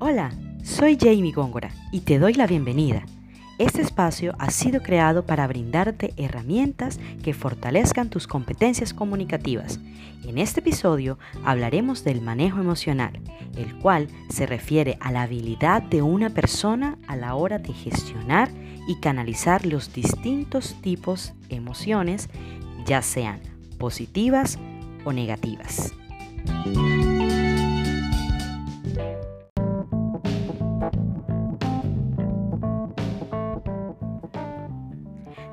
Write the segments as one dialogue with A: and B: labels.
A: Hola, soy Jamie Góngora y te doy la bienvenida. Este espacio ha sido creado para brindarte herramientas que fortalezcan tus competencias comunicativas. En este episodio hablaremos del manejo emocional, el cual se refiere a la habilidad de una persona a la hora de gestionar y canalizar los distintos tipos de emociones, ya sean positivas o negativas.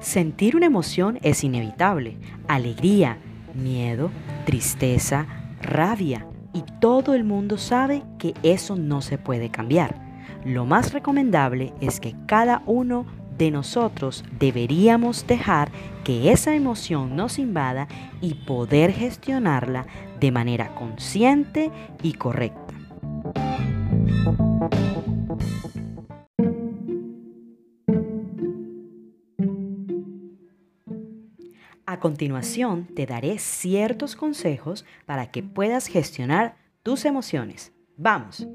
A: Sentir una emoción es inevitable. Alegría, miedo, tristeza, rabia. Y todo el mundo sabe que eso no se puede cambiar. Lo más recomendable es que cada uno de nosotros deberíamos dejar que esa emoción nos invada y poder gestionarla de manera consciente y correcta. Continuación te daré ciertos consejos para que puedas gestionar tus emociones. ¡Vamos!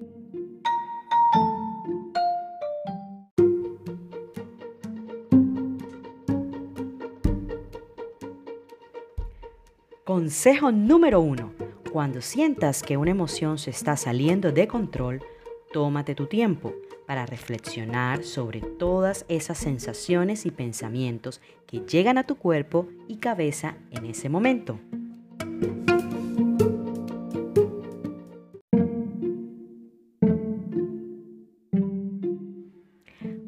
A: Consejo número uno. Cuando sientas que una emoción se está saliendo de control, tómate tu tiempo para reflexionar sobre todas esas sensaciones y pensamientos que llegan a tu cuerpo y cabeza en ese momento.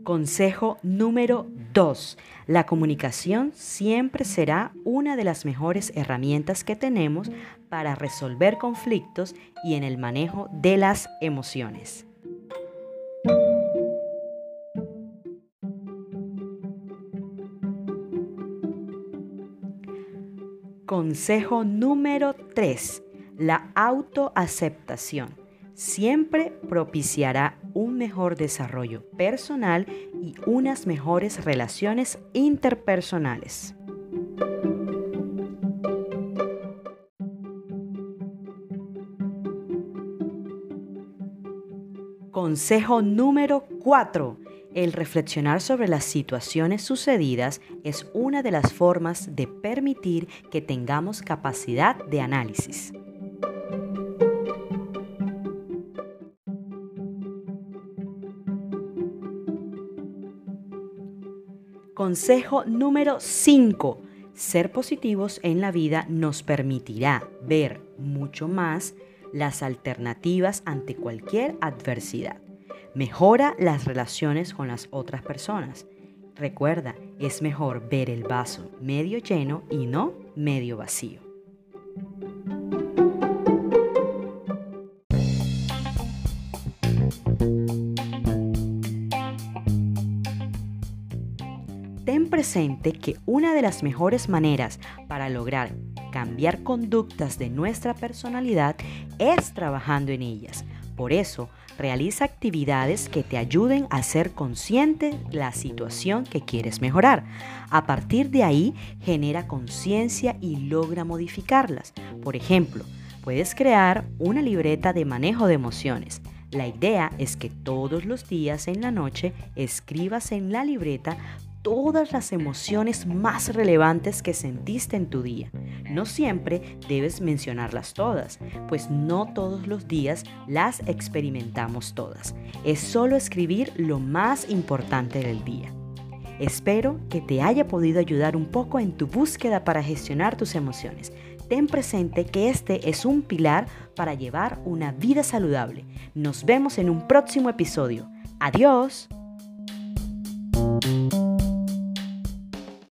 A: Consejo número 2. La comunicación siempre será una de las mejores herramientas que tenemos para resolver conflictos y en el manejo de las emociones. Consejo número 3. La autoaceptación siempre propiciará un mejor desarrollo personal y unas mejores relaciones interpersonales. Consejo número 4. El reflexionar sobre las situaciones sucedidas es una de las formas de permitir que tengamos capacidad de análisis. Consejo número 5. Ser positivos en la vida nos permitirá ver mucho más las alternativas ante cualquier adversidad. Mejora las relaciones con las otras personas. Recuerda, es mejor ver el vaso medio lleno y no medio vacío. Ten presente que una de las mejores maneras para lograr cambiar conductas de nuestra personalidad es trabajando en ellas. Por eso, realiza actividades que te ayuden a ser consciente de la situación que quieres mejorar. A partir de ahí, genera conciencia y logra modificarlas. Por ejemplo, puedes crear una libreta de manejo de emociones. La idea es que todos los días en la noche escribas en la libreta todas las emociones más relevantes que sentiste en tu día. No siempre debes mencionarlas todas, pues no todos los días las experimentamos todas. Es solo escribir lo más importante del día. Espero que te haya podido ayudar un poco en tu búsqueda para gestionar tus emociones. Ten presente que este es un pilar para llevar una vida saludable. Nos vemos en un próximo episodio. Adiós.